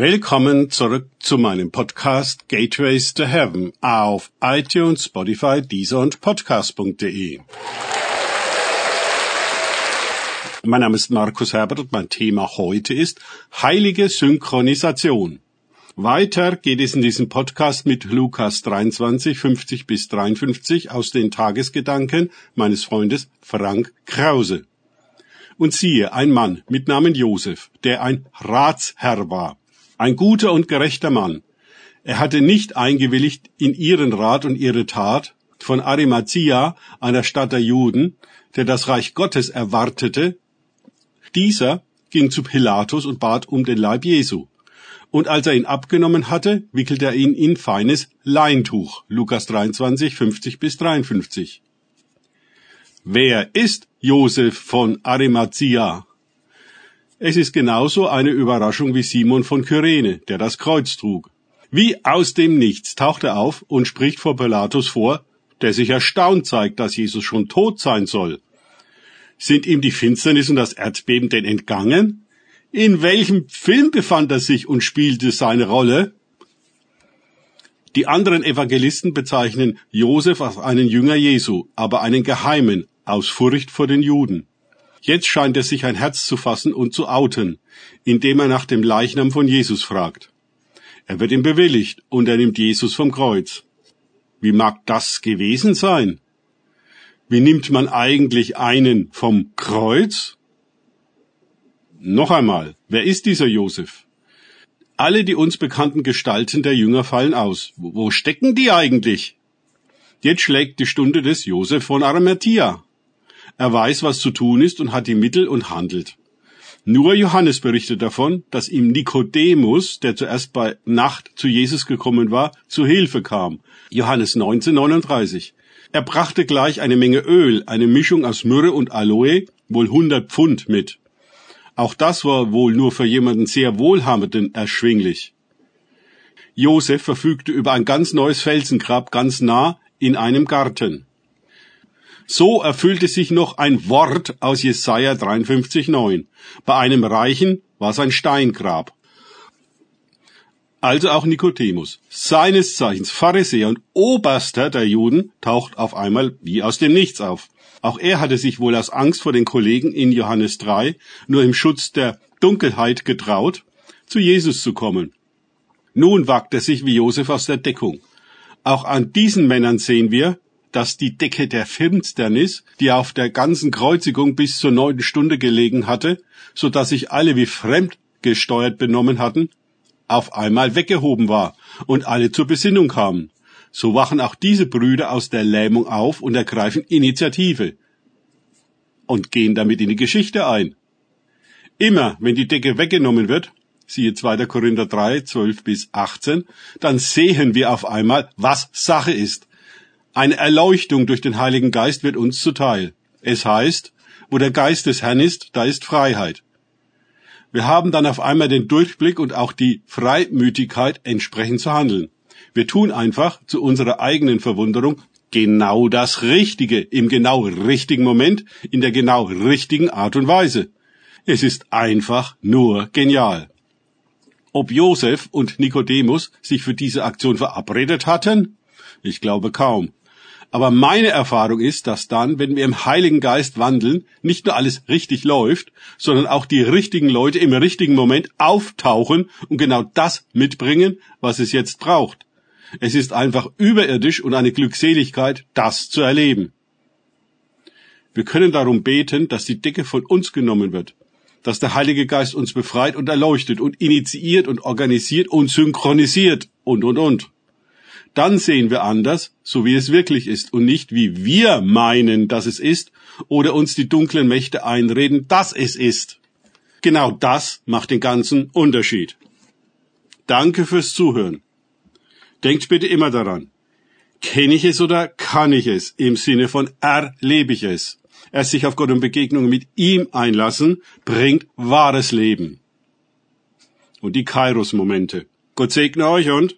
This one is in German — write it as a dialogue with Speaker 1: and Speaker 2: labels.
Speaker 1: Willkommen zurück zu meinem Podcast Gateways to Heaven auf iTunes, Spotify, Deezer und Podcast.de. Mein Name ist Markus Herbert und mein Thema heute ist heilige Synchronisation. Weiter geht es in diesem Podcast mit Lukas 23, 50 bis 53 aus den Tagesgedanken meines Freundes Frank Krause. Und siehe, ein Mann mit Namen Josef, der ein Ratsherr war, ein guter und gerechter Mann. Er hatte nicht eingewilligt in ihren Rat und ihre Tat von Arimathea, einer Stadt der Juden, der das Reich Gottes erwartete, dieser ging zu Pilatus und bat um den Leib Jesu. Und als er ihn abgenommen hatte, wickelte er ihn in feines Leintuch. Lukas 23, 50 bis 53. Wer ist Josef von Arimathea? Es ist genauso eine Überraschung wie Simon von Kyrene, der das Kreuz trug. Wie aus dem Nichts taucht er auf und spricht vor Pilatus vor, der sich erstaunt zeigt, dass Jesus schon tot sein soll. Sind ihm die Finsternis und das Erdbeben denn entgangen? In welchem Film befand er sich und spielte seine Rolle? Die anderen Evangelisten bezeichnen Josef als einen Jünger Jesu, aber einen Geheimen, aus Furcht vor den Juden. Jetzt scheint er sich ein Herz zu fassen und zu outen, indem er nach dem Leichnam von Jesus fragt. Er wird ihm bewilligt und er nimmt Jesus vom Kreuz. Wie mag das gewesen sein? Wie nimmt man eigentlich einen vom Kreuz? Noch einmal, wer ist dieser Josef? Alle die uns bekannten Gestalten der Jünger fallen aus. Wo stecken die eigentlich? Jetzt schlägt die Stunde des Josef von Arimathea. Er weiß, was zu tun ist und hat die Mittel und handelt. Nur Johannes berichtet davon, dass ihm Nikodemus, der zuerst bei Nacht zu Jesus gekommen war, zu Hilfe kam. Johannes 19, 39. Er brachte gleich eine Menge Öl, eine Mischung aus Myrrhe und Aloe, wohl 100 Pfund mit. Auch das war wohl nur für jemanden sehr Wohlhabenden erschwinglich. Josef verfügte über ein ganz neues Felsengrab ganz nah in einem Garten. So erfüllte sich noch ein Wort aus Jesaja 53,9. Bei einem Reichen war es ein Steingrab. Also auch Nikodemus, seines Zeichens Pharisäer und Oberster der Juden, taucht auf einmal wie aus dem Nichts auf. Auch er hatte sich wohl aus Angst vor den Kollegen in Johannes 3 nur im Schutz der Dunkelheit getraut, zu Jesus zu kommen. Nun wagt er sich wie Josef aus der Deckung. Auch an diesen Männern sehen wir, dass die Decke der Finsternis, die auf der ganzen Kreuzigung bis zur neunten Stunde gelegen hatte, so dass sich alle wie fremd gesteuert benommen hatten, auf einmal weggehoben war und alle zur Besinnung kamen. So wachen auch diese Brüder aus der Lähmung auf und ergreifen Initiative und gehen damit in die Geschichte ein. Immer, wenn die Decke weggenommen wird, siehe 2. Korinther 3, 12 bis 18, dann sehen wir auf einmal, was Sache ist. Eine Erleuchtung durch den Heiligen Geist wird uns zuteil. Es heißt, wo der Geist des Herrn ist, da ist Freiheit. Wir haben dann auf einmal den Durchblick und auch die Freimütigkeit, entsprechend zu handeln. Wir tun einfach zu unserer eigenen Verwunderung genau das Richtige im genau richtigen Moment, in der genau richtigen Art und Weise. Es ist einfach nur genial. Ob Josef und Nikodemus sich für diese Aktion verabredet hatten? Ich glaube kaum. Aber meine Erfahrung ist, dass dann, wenn wir im Heiligen Geist wandeln, nicht nur alles richtig läuft, sondern auch die richtigen Leute im richtigen Moment auftauchen und genau das mitbringen, was es jetzt braucht. Es ist einfach überirdisch und eine Glückseligkeit, das zu erleben. Wir können darum beten, dass die Decke von uns genommen wird, dass der Heilige Geist uns befreit und erleuchtet und initiiert und organisiert und synchronisiert und, und, und dann sehen wir anders, so wie es wirklich ist und nicht wie wir meinen, dass es ist oder uns die dunklen Mächte einreden, dass es ist. Genau das macht den ganzen Unterschied. Danke fürs Zuhören. Denkt bitte immer daran. Kenne ich es oder kann ich es? Im Sinne von erlebe ich es. Erst sich auf Gott und Begegnungen mit ihm einlassen, bringt wahres Leben. Und die Kairos-Momente. Gott segne euch und